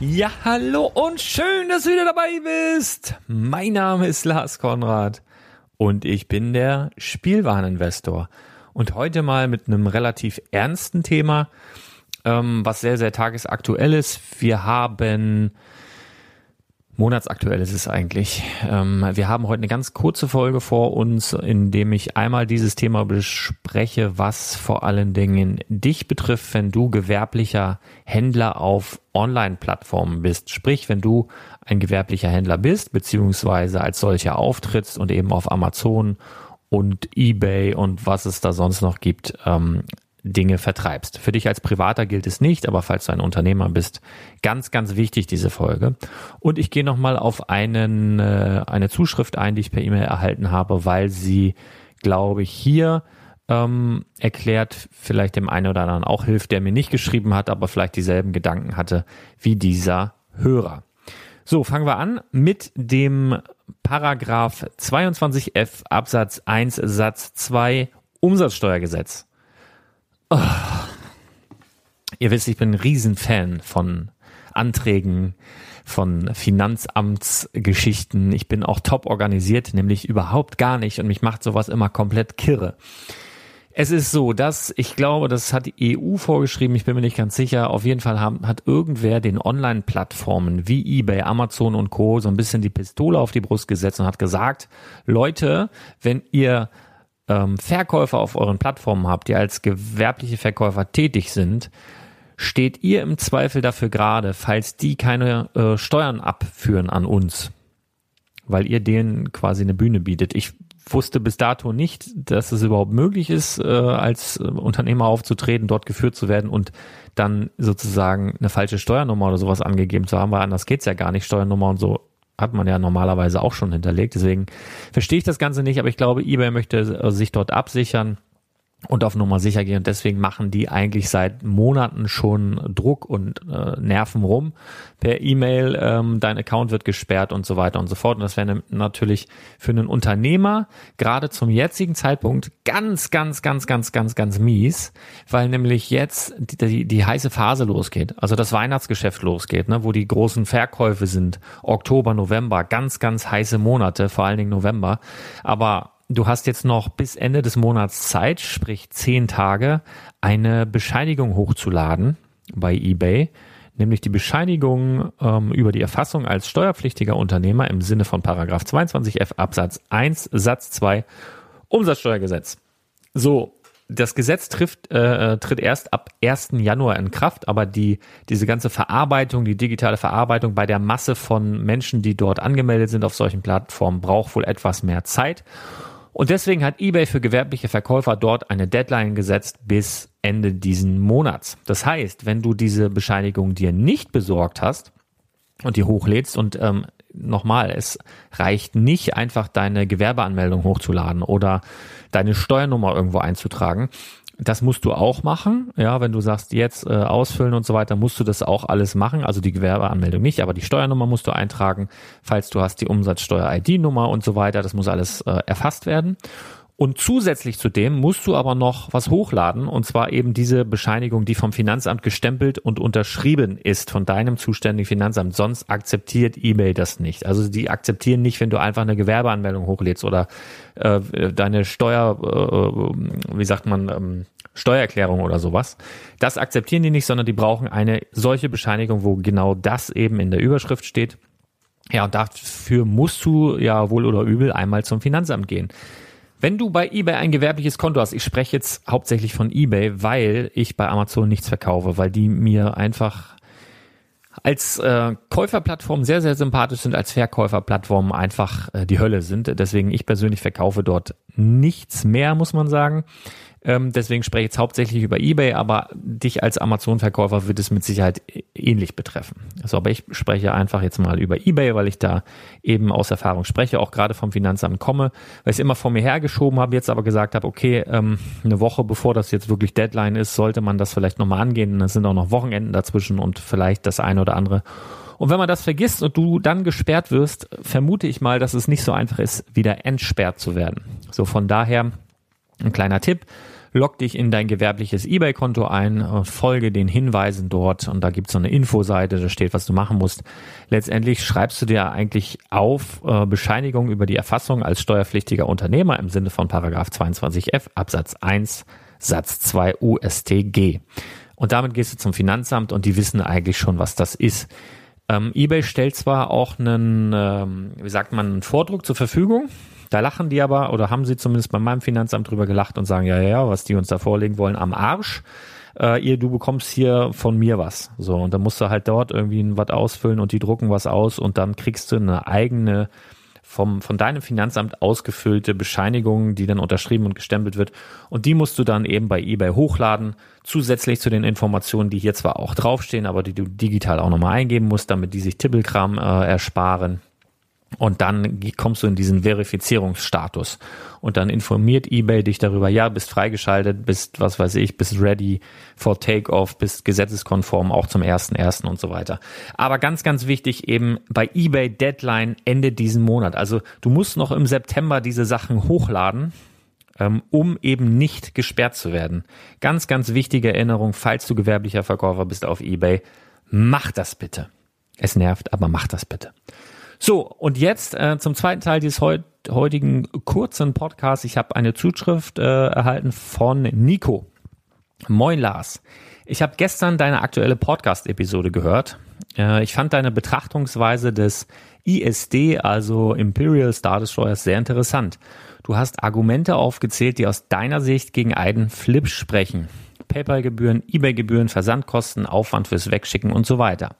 Ja, hallo und schön, dass du wieder dabei bist. Mein Name ist Lars Konrad und ich bin der Spielwareninvestor. Und heute mal mit einem relativ ernsten Thema, ähm, was sehr, sehr tagesaktuell ist. Wir haben Monatsaktuell ist es eigentlich. Ähm, wir haben heute eine ganz kurze Folge vor uns, in dem ich einmal dieses Thema bespreche, was vor allen Dingen dich betrifft, wenn du gewerblicher Händler auf Online-Plattformen bist. Sprich, wenn du ein gewerblicher Händler bist, beziehungsweise als solcher auftrittst und eben auf Amazon und eBay und was es da sonst noch gibt, ähm, Dinge vertreibst. Für dich als Privater gilt es nicht, aber falls du ein Unternehmer bist, ganz, ganz wichtig diese Folge. Und ich gehe nochmal auf einen, äh, eine Zuschrift ein, die ich per E-Mail erhalten habe, weil sie, glaube ich, hier ähm, erklärt, vielleicht dem einen oder anderen auch hilft, der mir nicht geschrieben hat, aber vielleicht dieselben Gedanken hatte wie dieser Hörer. So, fangen wir an mit dem Paragraph 22f Absatz 1 Satz 2 Umsatzsteuergesetz. Oh. Ihr wisst, ich bin ein Riesenfan von Anträgen, von Finanzamtsgeschichten. Ich bin auch top organisiert, nämlich überhaupt gar nicht und mich macht sowas immer komplett kirre. Es ist so, dass ich glaube, das hat die EU vorgeschrieben, ich bin mir nicht ganz sicher. Auf jeden Fall haben, hat irgendwer den Online-Plattformen wie eBay, Amazon und Co. so ein bisschen die Pistole auf die Brust gesetzt und hat gesagt, Leute, wenn ihr ähm, Verkäufer auf euren Plattformen habt, die als gewerbliche Verkäufer tätig sind, steht ihr im Zweifel dafür gerade, falls die keine äh, Steuern abführen an uns, weil ihr denen quasi eine Bühne bietet. Ich wusste bis dato nicht, dass es überhaupt möglich ist, äh, als äh, Unternehmer aufzutreten, dort geführt zu werden und dann sozusagen eine falsche Steuernummer oder sowas angegeben zu haben, weil anders geht's ja gar nicht. Steuernummer und so hat man ja normalerweise auch schon hinterlegt. Deswegen verstehe ich das Ganze nicht, aber ich glaube, eBay möchte äh, sich dort absichern und auf Nummer sicher gehen. Und deswegen machen die eigentlich seit Monaten schon Druck und äh, Nerven rum. Per E-Mail, ähm, dein Account wird gesperrt und so weiter und so fort. Und das wäre natürlich für einen Unternehmer gerade zum jetzigen Zeitpunkt ganz, ganz, ganz, ganz, ganz, ganz mies, weil nämlich jetzt die, die, die heiße Phase losgeht. Also das Weihnachtsgeschäft losgeht, ne, wo die großen Verkäufe sind. Oktober, November, ganz, ganz heiße Monate, vor allen Dingen November. Aber Du hast jetzt noch bis Ende des Monats Zeit, sprich zehn Tage, eine Bescheinigung hochzuladen bei eBay, nämlich die Bescheinigung ähm, über die Erfassung als steuerpflichtiger Unternehmer im Sinne von Paragraph 22f Absatz 1 Satz 2 Umsatzsteuergesetz. So, das Gesetz trifft, äh, tritt erst ab 1. Januar in Kraft, aber die, diese ganze Verarbeitung, die digitale Verarbeitung bei der Masse von Menschen, die dort angemeldet sind auf solchen Plattformen, braucht wohl etwas mehr Zeit. Und deswegen hat eBay für gewerbliche Verkäufer dort eine Deadline gesetzt bis Ende diesen Monats. Das heißt, wenn du diese Bescheinigung dir nicht besorgt hast und die hochlädst und ähm, nochmal, es reicht nicht einfach deine Gewerbeanmeldung hochzuladen oder deine Steuernummer irgendwo einzutragen, das musst du auch machen. Ja, wenn du sagst, jetzt äh, ausfüllen und so weiter, musst du das auch alles machen. Also die Gewerbeanmeldung nicht, aber die Steuernummer musst du eintragen. Falls du hast die Umsatzsteuer-ID-Nummer und so weiter, das muss alles äh, erfasst werden. Und zusätzlich zu dem musst du aber noch was hochladen, und zwar eben diese Bescheinigung, die vom Finanzamt gestempelt und unterschrieben ist von deinem zuständigen Finanzamt. Sonst akzeptiert eBay das nicht. Also die akzeptieren nicht, wenn du einfach eine Gewerbeanmeldung hochlädst oder äh, deine Steuer, äh, wie sagt man, ähm, Steuererklärung oder sowas. Das akzeptieren die nicht, sondern die brauchen eine solche Bescheinigung, wo genau das eben in der Überschrift steht. Ja, und dafür musst du ja wohl oder übel einmal zum Finanzamt gehen. Wenn du bei eBay ein gewerbliches Konto hast, ich spreche jetzt hauptsächlich von eBay, weil ich bei Amazon nichts verkaufe, weil die mir einfach als äh, Käuferplattform sehr, sehr sympathisch sind, als Verkäuferplattform einfach äh, die Hölle sind. Deswegen ich persönlich verkaufe dort nichts mehr, muss man sagen. Ähm, deswegen spreche ich jetzt hauptsächlich über eBay, aber dich als Amazon-Verkäufer wird es mit Sicherheit ähnlich betreffen. Also, aber ich spreche einfach jetzt mal über eBay, weil ich da eben aus Erfahrung spreche, auch gerade vom Finanzamt komme, weil ich es immer vor mir hergeschoben habe, jetzt aber gesagt habe, okay, ähm, eine Woche bevor das jetzt wirklich Deadline ist, sollte man das vielleicht nochmal angehen. Es sind auch noch Wochenenden dazwischen und vielleicht das eine oder andere. Und wenn man das vergisst und du dann gesperrt wirst, vermute ich mal, dass es nicht so einfach ist, wieder entsperrt zu werden. So von daher ein kleiner Tipp log dich in dein gewerbliches eBay-Konto ein, äh, folge den Hinweisen dort und da gibt's so eine Infoseite, da steht, was du machen musst. Letztendlich schreibst du dir eigentlich auf äh, Bescheinigung über die Erfassung als steuerpflichtiger Unternehmer im Sinne von Paragraph 22f Absatz 1 Satz 2 USTG. Und damit gehst du zum Finanzamt und die wissen eigentlich schon, was das ist. Ähm, eBay stellt zwar auch einen, ähm, wie sagt man, einen Vordruck zur Verfügung, da lachen die aber, oder haben sie zumindest bei meinem Finanzamt drüber gelacht und sagen, ja, ja, ja, was die uns da vorlegen wollen, am Arsch. Äh, ihr, du bekommst hier von mir was. So, und dann musst du halt dort irgendwie was ausfüllen und die drucken was aus und dann kriegst du eine eigene vom, von deinem Finanzamt ausgefüllte Bescheinigung, die dann unterschrieben und gestempelt wird. Und die musst du dann eben bei eBay hochladen, zusätzlich zu den Informationen, die hier zwar auch draufstehen, aber die du digital auch nochmal eingeben musst, damit die sich Tippelkram äh, ersparen. Und dann kommst du in diesen Verifizierungsstatus. Und dann informiert eBay dich darüber, ja, bist freigeschaltet, bist, was weiß ich, bist ready for takeoff, bist gesetzeskonform, auch zum ersten ersten und so weiter. Aber ganz, ganz wichtig eben bei eBay Deadline Ende diesen Monat. Also du musst noch im September diese Sachen hochladen, ähm, um eben nicht gesperrt zu werden. Ganz, ganz wichtige Erinnerung, falls du gewerblicher Verkäufer bist auf eBay, mach das bitte. Es nervt, aber mach das bitte. So, und jetzt äh, zum zweiten Teil dieses heut, heutigen kurzen Podcasts. Ich habe eine Zuschrift äh, erhalten von Nico. Moin Lars. Ich habe gestern deine aktuelle Podcast-Episode gehört. Äh, ich fand deine Betrachtungsweise des ISD, also Imperial Star Destroyers, sehr interessant. Du hast Argumente aufgezählt, die aus deiner Sicht gegen einen Flip sprechen. PayPal-Gebühren, eBay-Gebühren, Versandkosten, Aufwand fürs Wegschicken und so weiter.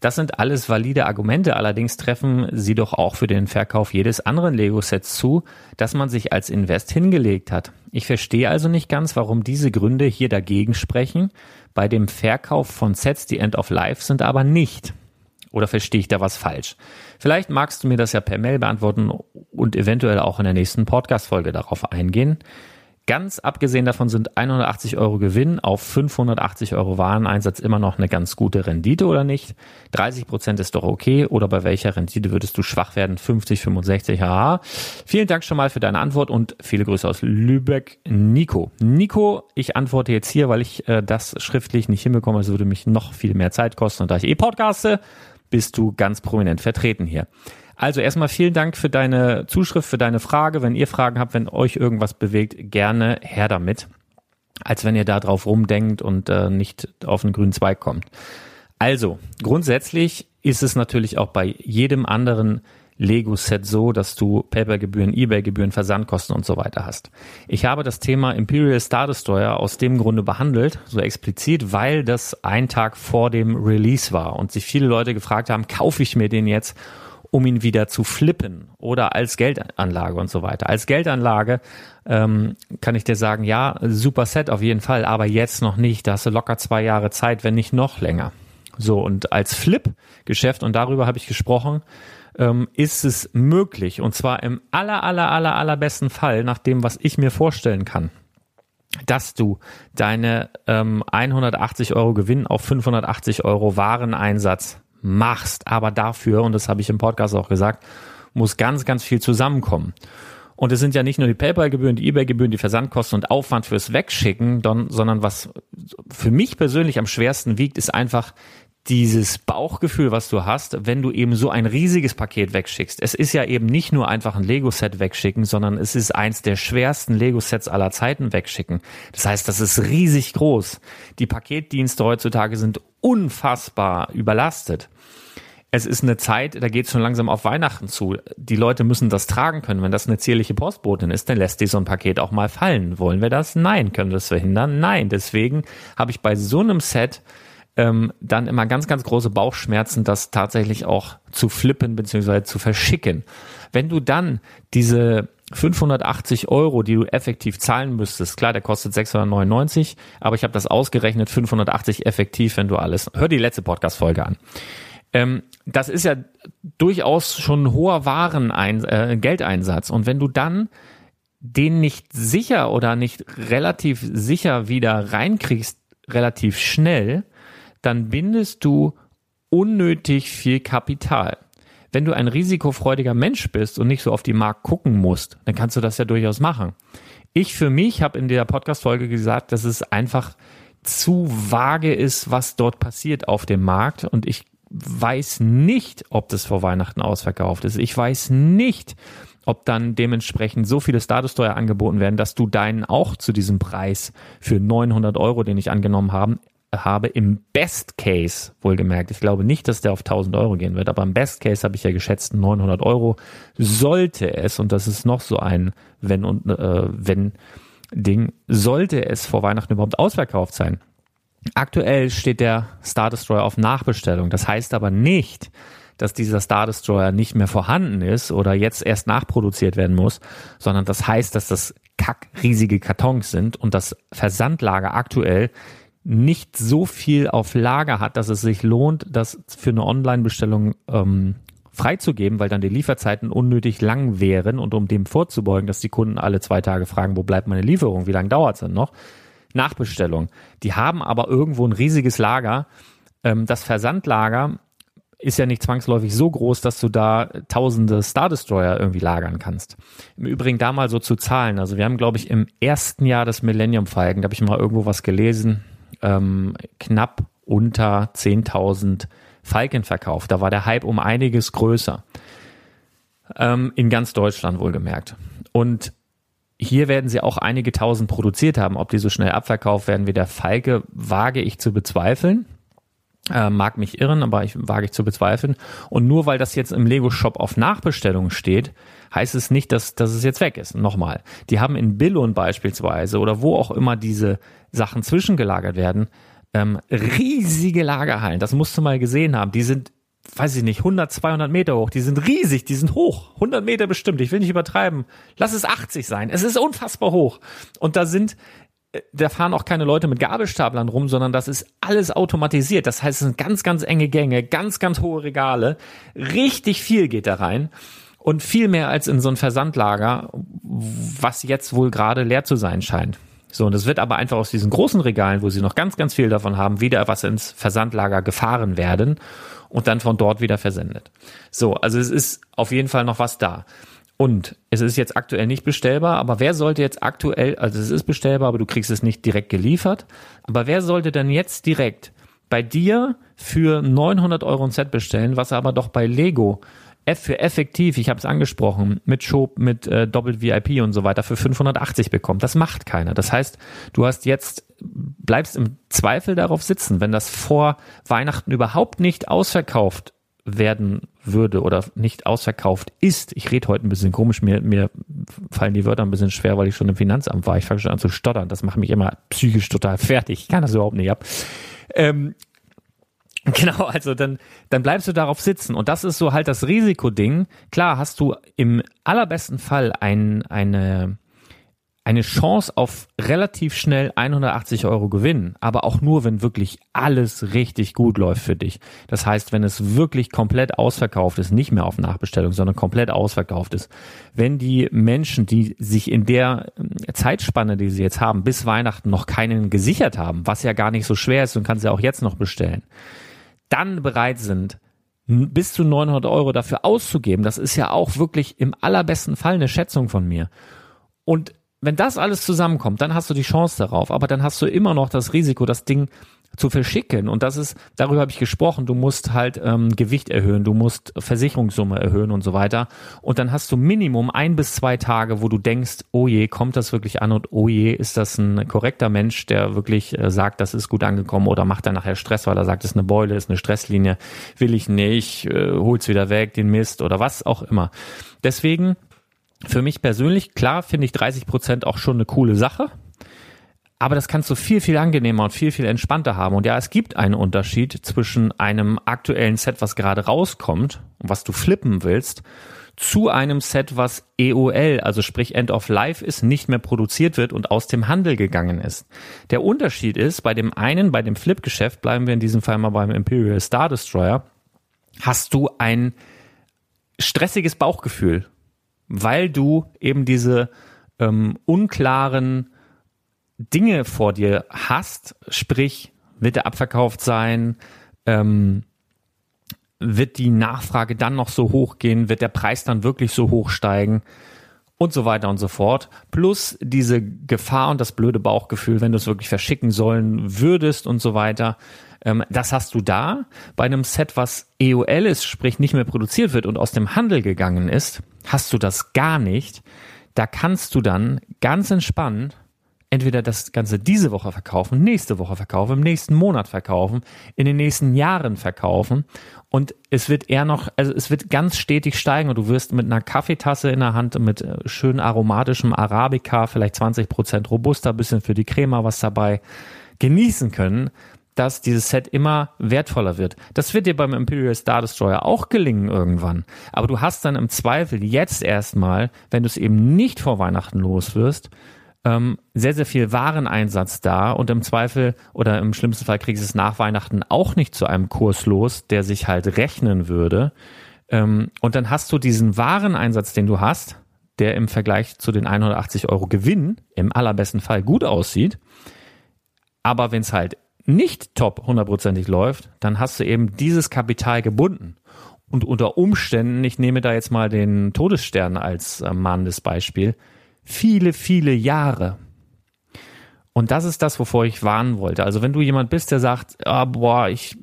Das sind alles valide Argumente, allerdings treffen sie doch auch für den Verkauf jedes anderen Lego-Sets zu, das man sich als Invest hingelegt hat. Ich verstehe also nicht ganz, warum diese Gründe hier dagegen sprechen, bei dem Verkauf von Sets, die End of Life sind, aber nicht. Oder verstehe ich da was falsch? Vielleicht magst du mir das ja per Mail beantworten und eventuell auch in der nächsten Podcast-Folge darauf eingehen. Ganz abgesehen davon sind 180 Euro Gewinn auf 580 Euro Wareneinsatz immer noch eine ganz gute Rendite oder nicht? 30 Prozent ist doch okay oder bei welcher Rendite würdest du schwach werden? 50, 65, haha. Vielen Dank schon mal für deine Antwort und viele Grüße aus Lübeck, Nico. Nico, ich antworte jetzt hier, weil ich äh, das schriftlich nicht hinbekomme. Es würde mich noch viel mehr Zeit kosten und da ich eh podcaste, bist du ganz prominent vertreten hier. Also erstmal vielen Dank für deine Zuschrift, für deine Frage. Wenn ihr Fragen habt, wenn euch irgendwas bewegt, gerne her damit. Als wenn ihr da drauf rumdenkt und äh, nicht auf einen grünen Zweig kommt. Also, grundsätzlich ist es natürlich auch bei jedem anderen Lego-Set so, dass du Papergebühren, Ebay-Gebühren, Versandkosten und so weiter hast. Ich habe das Thema Imperial Star Destroyer aus dem Grunde behandelt, so explizit, weil das ein Tag vor dem Release war und sich viele Leute gefragt haben, kaufe ich mir den jetzt um ihn wieder zu flippen oder als Geldanlage und so weiter. Als Geldanlage ähm, kann ich dir sagen, ja, super Set auf jeden Fall, aber jetzt noch nicht. Da hast du locker zwei Jahre Zeit, wenn nicht noch länger. So, und als Flip-Geschäft, und darüber habe ich gesprochen, ähm, ist es möglich, und zwar im aller, aller, aller, allerbesten Fall, nach dem, was ich mir vorstellen kann, dass du deine ähm, 180 Euro Gewinn auf 580 Euro Wareneinsatz machst. Aber dafür, und das habe ich im Podcast auch gesagt, muss ganz, ganz viel zusammenkommen. Und es sind ja nicht nur die PayPal-Gebühren, die eBay-Gebühren, die Versandkosten und Aufwand fürs Wegschicken, sondern was für mich persönlich am schwersten wiegt, ist einfach dieses Bauchgefühl, was du hast, wenn du eben so ein riesiges Paket wegschickst. Es ist ja eben nicht nur einfach ein Lego-Set wegschicken, sondern es ist eins der schwersten Lego-Sets aller Zeiten wegschicken. Das heißt, das ist riesig groß. Die Paketdienste heutzutage sind unfassbar überlastet. Es ist eine Zeit, da geht es schon langsam auf Weihnachten zu. Die Leute müssen das tragen können. Wenn das eine zierliche Postbotin ist, dann lässt die so ein Paket auch mal fallen. Wollen wir das? Nein. Können wir das verhindern? Nein. Deswegen habe ich bei so einem Set ähm, dann immer ganz, ganz große Bauchschmerzen, das tatsächlich auch zu flippen bzw. zu verschicken. Wenn du dann diese 580 Euro, die du effektiv zahlen müsstest, klar, der kostet 699, aber ich habe das ausgerechnet, 580 effektiv, wenn du alles, hör die letzte Podcast-Folge an. Ähm, das ist ja durchaus schon ein hoher Warenein, äh, Geldeinsatz. Und wenn du dann den nicht sicher oder nicht relativ sicher wieder reinkriegst, relativ schnell, dann bindest du unnötig viel Kapital. Wenn du ein risikofreudiger Mensch bist und nicht so auf die Markt gucken musst, dann kannst du das ja durchaus machen. Ich für mich habe in der Podcast-Folge gesagt, dass es einfach zu vage ist, was dort passiert auf dem Markt und ich weiß nicht, ob das vor Weihnachten ausverkauft ist. Ich weiß nicht, ob dann dementsprechend so viele Statussteuer angeboten werden, dass du deinen auch zu diesem Preis für 900 Euro, den ich angenommen habe, habe im Best Case, wohlgemerkt, ich glaube nicht, dass der auf 1000 Euro gehen wird, aber im Best Case habe ich ja geschätzt 900 Euro, sollte es, und das ist noch so ein wenn und äh, wenn Ding, sollte es vor Weihnachten überhaupt ausverkauft sein. Aktuell steht der Star Destroyer auf Nachbestellung. Das heißt aber nicht, dass dieser Star Destroyer nicht mehr vorhanden ist oder jetzt erst nachproduziert werden muss, sondern das heißt, dass das kack riesige Kartons sind und das Versandlager aktuell nicht so viel auf Lager hat, dass es sich lohnt, das für eine Online-Bestellung ähm, freizugeben, weil dann die Lieferzeiten unnötig lang wären und um dem vorzubeugen, dass die Kunden alle zwei Tage fragen, wo bleibt meine Lieferung, wie lange dauert es denn noch? Nachbestellung. Die haben aber irgendwo ein riesiges Lager. Ähm, das Versandlager ist ja nicht zwangsläufig so groß, dass du da tausende Star Destroyer irgendwie lagern kannst. Im Übrigen da mal so zu zahlen. Also wir haben, glaube ich, im ersten Jahr des Millennium Falcon, da habe ich mal irgendwo was gelesen, ähm, knapp unter 10.000 Falken-Verkauf. Da war der Hype um einiges größer. Ähm, in ganz Deutschland wohlgemerkt. Und hier werden sie auch einige tausend produziert haben. Ob die so schnell abverkauft werden wie der Falke, wage ich zu bezweifeln. Äh, mag mich irren, aber ich wage ich zu bezweifeln. Und nur weil das jetzt im Lego Shop auf Nachbestellung steht, heißt es nicht, dass, dass es jetzt weg ist. Nochmal. Die haben in Billon beispielsweise oder wo auch immer diese Sachen zwischengelagert werden, ähm, riesige Lagerhallen. Das musst du mal gesehen haben. Die sind weiß ich nicht, 100, 200 Meter hoch. Die sind riesig, die sind hoch. 100 Meter bestimmt. Ich will nicht übertreiben. Lass es 80 sein. Es ist unfassbar hoch. Und da sind da fahren auch keine Leute mit Gabelstaplern rum, sondern das ist alles automatisiert. Das heißt, es sind ganz, ganz enge Gänge, ganz, ganz hohe Regale. Richtig viel geht da rein. Und viel mehr als in so ein Versandlager, was jetzt wohl gerade leer zu sein scheint. So, und es wird aber einfach aus diesen großen Regalen, wo sie noch ganz, ganz viel davon haben, wieder was ins Versandlager gefahren werden und dann von dort wieder versendet. So, also es ist auf jeden Fall noch was da. Und es ist jetzt aktuell nicht bestellbar, aber wer sollte jetzt aktuell, also es ist bestellbar, aber du kriegst es nicht direkt geliefert, aber wer sollte denn jetzt direkt bei dir für 900 Euro ein Set bestellen, was aber doch bei Lego F für effektiv, ich habe es angesprochen, mit Shop, mit äh, Doppelt VIP und so weiter für 580 bekommt. Das macht keiner. Das heißt, du hast jetzt, bleibst im Zweifel darauf sitzen, wenn das vor Weihnachten überhaupt nicht ausverkauft werden würde oder nicht ausverkauft ist. Ich rede heute ein bisschen komisch, mir, mir fallen die Wörter ein bisschen schwer, weil ich schon im Finanzamt war. Ich fange schon an zu stottern. Das macht mich immer psychisch total fertig. Ich kann das überhaupt nicht ab. Ähm, genau, also dann, dann bleibst du darauf sitzen. Und das ist so halt das Risikoding. Klar hast du im allerbesten Fall ein, eine, eine Chance auf relativ schnell 180 Euro Gewinn, aber auch nur, wenn wirklich alles richtig gut läuft für dich. Das heißt, wenn es wirklich komplett ausverkauft ist, nicht mehr auf Nachbestellung, sondern komplett ausverkauft ist. Wenn die Menschen, die sich in der äh, Zeitspanne, die sie jetzt haben, bis Weihnachten noch keinen gesichert haben, was ja gar nicht so schwer ist und kannst ja auch jetzt noch bestellen, dann bereit sind, bis zu 900 Euro dafür auszugeben, das ist ja auch wirklich im allerbesten Fall eine Schätzung von mir. Und wenn das alles zusammenkommt, dann hast du die Chance darauf, aber dann hast du immer noch das Risiko, das Ding zu verschicken. Und das ist, darüber habe ich gesprochen, du musst halt ähm, Gewicht erhöhen, du musst Versicherungssumme erhöhen und so weiter. Und dann hast du Minimum ein bis zwei Tage, wo du denkst, oh je, kommt das wirklich an und oh je, ist das ein korrekter Mensch, der wirklich äh, sagt, das ist gut angekommen oder macht er nachher Stress, weil er sagt, es ist eine Beule, ist eine Stresslinie, will ich nicht, äh, hol's wieder weg, den Mist oder was auch immer. Deswegen für mich persönlich, klar, finde ich 30 Prozent auch schon eine coole Sache. Aber das kannst du viel, viel angenehmer und viel, viel entspannter haben. Und ja, es gibt einen Unterschied zwischen einem aktuellen Set, was gerade rauskommt und was du flippen willst, zu einem Set, was EOL, also sprich End of Life ist, nicht mehr produziert wird und aus dem Handel gegangen ist. Der Unterschied ist, bei dem einen, bei dem Flip-Geschäft, bleiben wir in diesem Fall mal beim Imperial Star Destroyer, hast du ein stressiges Bauchgefühl weil du eben diese ähm, unklaren Dinge vor dir hast, sprich, wird er abverkauft sein, ähm, wird die Nachfrage dann noch so hoch gehen, wird der Preis dann wirklich so hoch steigen und so weiter und so fort. Plus diese Gefahr und das blöde Bauchgefühl, wenn du es wirklich verschicken sollen würdest und so weiter. Ähm, das hast du da. Bei einem Set, was EOL ist, sprich nicht mehr produziert wird und aus dem Handel gegangen ist, hast du das gar nicht. Da kannst du dann ganz entspannt entweder das Ganze diese Woche verkaufen, nächste Woche verkaufen, im nächsten Monat verkaufen, in den nächsten Jahren verkaufen. Und es wird eher noch, also es wird ganz stetig steigen und du wirst mit einer Kaffeetasse in der Hand, mit äh, schön aromatischem Arabica, vielleicht 20 Prozent robuster, bisschen für die Crema was dabei, genießen können dass dieses Set immer wertvoller wird. Das wird dir beim Imperial Star Destroyer auch gelingen irgendwann. Aber du hast dann im Zweifel jetzt erstmal, wenn du es eben nicht vor Weihnachten los wirst, ähm, sehr, sehr viel Wareneinsatz da und im Zweifel oder im schlimmsten Fall kriegst du es nach Weihnachten auch nicht zu einem Kurs los, der sich halt rechnen würde. Ähm, und dann hast du diesen Wareneinsatz, den du hast, der im Vergleich zu den 180 Euro Gewinn im allerbesten Fall gut aussieht. Aber wenn es halt nicht top hundertprozentig läuft, dann hast du eben dieses Kapital gebunden. Und unter Umständen, ich nehme da jetzt mal den Todesstern als äh, mahnendes Beispiel, viele, viele Jahre. Und das ist das, wovor ich warnen wollte. Also wenn du jemand bist, der sagt, ah, boah, ich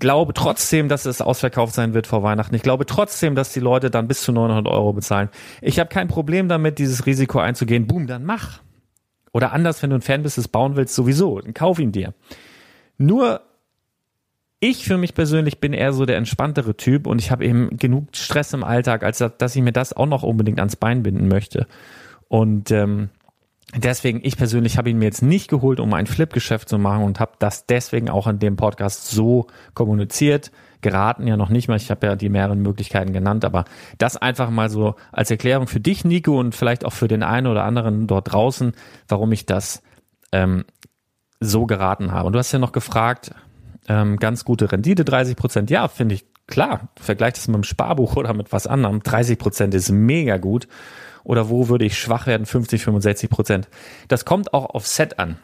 glaube trotzdem, dass es ausverkauft sein wird vor Weihnachten. Ich glaube trotzdem, dass die Leute dann bis zu 900 Euro bezahlen. Ich habe kein Problem damit, dieses Risiko einzugehen. Boom, dann mach. Oder anders, wenn du ein Fan bist, es bauen willst, sowieso. Dann kauf ihn dir. Nur ich für mich persönlich bin eher so der entspanntere Typ und ich habe eben genug Stress im Alltag, als dass ich mir das auch noch unbedingt ans Bein binden möchte. Und ähm, deswegen, ich persönlich habe ihn mir jetzt nicht geholt, um ein Flip-Geschäft zu machen und habe das deswegen auch in dem Podcast so kommuniziert. Geraten ja noch nicht mal, ich habe ja die mehreren Möglichkeiten genannt, aber das einfach mal so als Erklärung für dich, Nico, und vielleicht auch für den einen oder anderen dort draußen, warum ich das ähm, so geraten habe. Und du hast ja noch gefragt, ähm, ganz gute Rendite, 30 Prozent, ja, finde ich klar. Vergleich das mit dem Sparbuch oder mit was anderem. 30 Prozent ist mega gut oder wo würde ich schwach werden? 50, 65 Prozent. Das kommt auch auf Set an.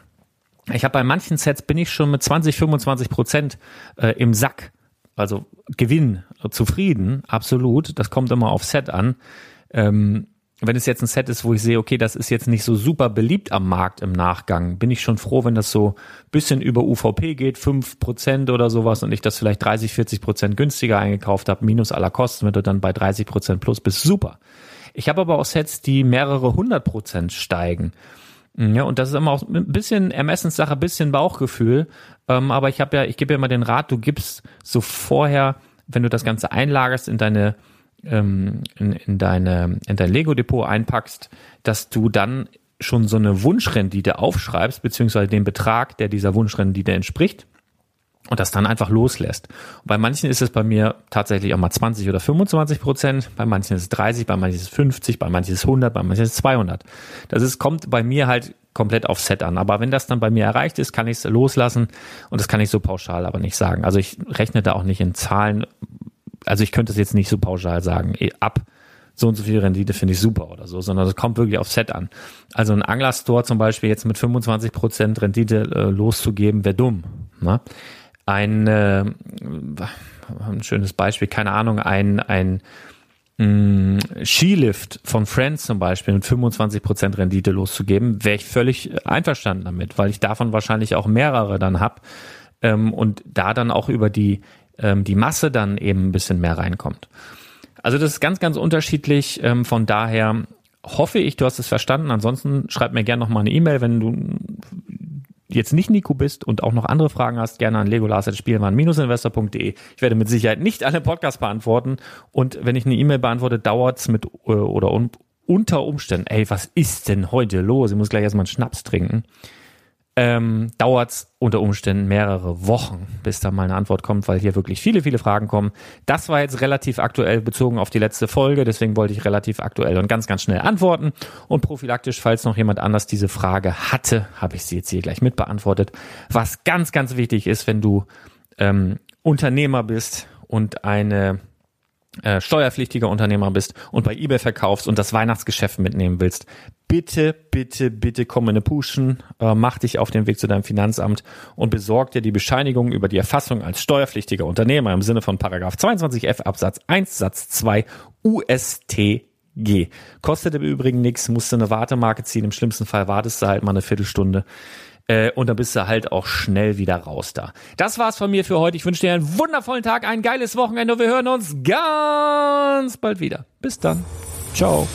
Ich habe bei manchen Sets bin ich schon mit 20, 25 Prozent äh, im Sack. Also Gewinn, zufrieden, absolut. Das kommt immer auf Set an. Ähm, wenn es jetzt ein Set ist, wo ich sehe, okay, das ist jetzt nicht so super beliebt am Markt im Nachgang, bin ich schon froh, wenn das so bisschen über UVP geht, fünf Prozent oder sowas und ich das vielleicht 30, 40 Prozent günstiger eingekauft habe, minus aller Kosten, wenn du dann bei 30 Prozent plus bist, super. Ich habe aber auch Sets, die mehrere hundert Prozent steigen. Ja, und das ist immer auch ein bisschen Ermessenssache, ein bisschen Bauchgefühl. Ähm, aber ich habe ja, ich gebe ja immer den Rat, du gibst so vorher, wenn du das Ganze einlagerst in deine ähm, in, in deine in dein Lego Depot einpackst, dass du dann schon so eine Wunschrendite aufschreibst, beziehungsweise den Betrag, der dieser Wunschrendite entspricht und das dann einfach loslässt. Und bei manchen ist es bei mir tatsächlich auch mal 20 oder 25 Prozent, bei manchen ist es 30, bei manchen ist es 50, bei manchen ist es 100, bei manchen ist es 200. Das ist, kommt bei mir halt komplett auf Set an. Aber wenn das dann bei mir erreicht ist, kann ich es loslassen und das kann ich so pauschal aber nicht sagen. Also ich rechne da auch nicht in Zahlen. Also ich könnte es jetzt nicht so pauschal sagen. Eh, ab so und so viel Rendite finde ich super oder so, sondern es kommt wirklich auf Set an. Also ein Angler-Store zum Beispiel jetzt mit 25 Prozent Rendite äh, loszugeben, wäre dumm. Ne? Ein, äh, ein schönes Beispiel, keine Ahnung, ein, ein mm, Skilift von Friends zum Beispiel mit 25% Rendite loszugeben, wäre ich völlig einverstanden damit, weil ich davon wahrscheinlich auch mehrere dann hab ähm, und da dann auch über die, ähm, die Masse dann eben ein bisschen mehr reinkommt. Also das ist ganz, ganz unterschiedlich. Ähm, von daher hoffe ich, du hast es verstanden. Ansonsten schreib mir gerne noch mal eine E-Mail, wenn du jetzt nicht Nico bist und auch noch andere Fragen hast, gerne an legolas.spielmann-investor.de. Ich werde mit Sicherheit nicht alle Podcasts beantworten und wenn ich eine E-Mail beantworte, dauert's mit äh, oder un, unter Umständen, ey, was ist denn heute los? Ich muss gleich erstmal einen Schnaps trinken ähm, dauert es unter Umständen mehrere Wochen, bis da mal eine Antwort kommt, weil hier wirklich viele, viele Fragen kommen. Das war jetzt relativ aktuell bezogen auf die letzte Folge, deswegen wollte ich relativ aktuell und ganz, ganz schnell antworten. Und prophylaktisch, falls noch jemand anders diese Frage hatte, habe ich sie jetzt hier gleich mit beantwortet. Was ganz, ganz wichtig ist, wenn du ähm, Unternehmer bist und eine äh, steuerpflichtiger Unternehmer bist und bei eBay verkaufst und das Weihnachtsgeschäft mitnehmen willst, bitte, bitte, bitte komm in eine Puschen, äh, mach dich auf den Weg zu deinem Finanzamt und besorg dir die Bescheinigung über die Erfassung als steuerpflichtiger Unternehmer im Sinne von Paragraph 22f Absatz 1 Satz 2 USTG. Kostet im Übrigen nichts, musst du eine Wartemarke ziehen, im schlimmsten Fall wartest du halt mal eine Viertelstunde. Äh, und dann bist du halt auch schnell wieder raus da. Das war's von mir für heute. Ich wünsche dir einen wundervollen Tag, ein geiles Wochenende und wir hören uns ganz bald wieder. Bis dann. Ciao.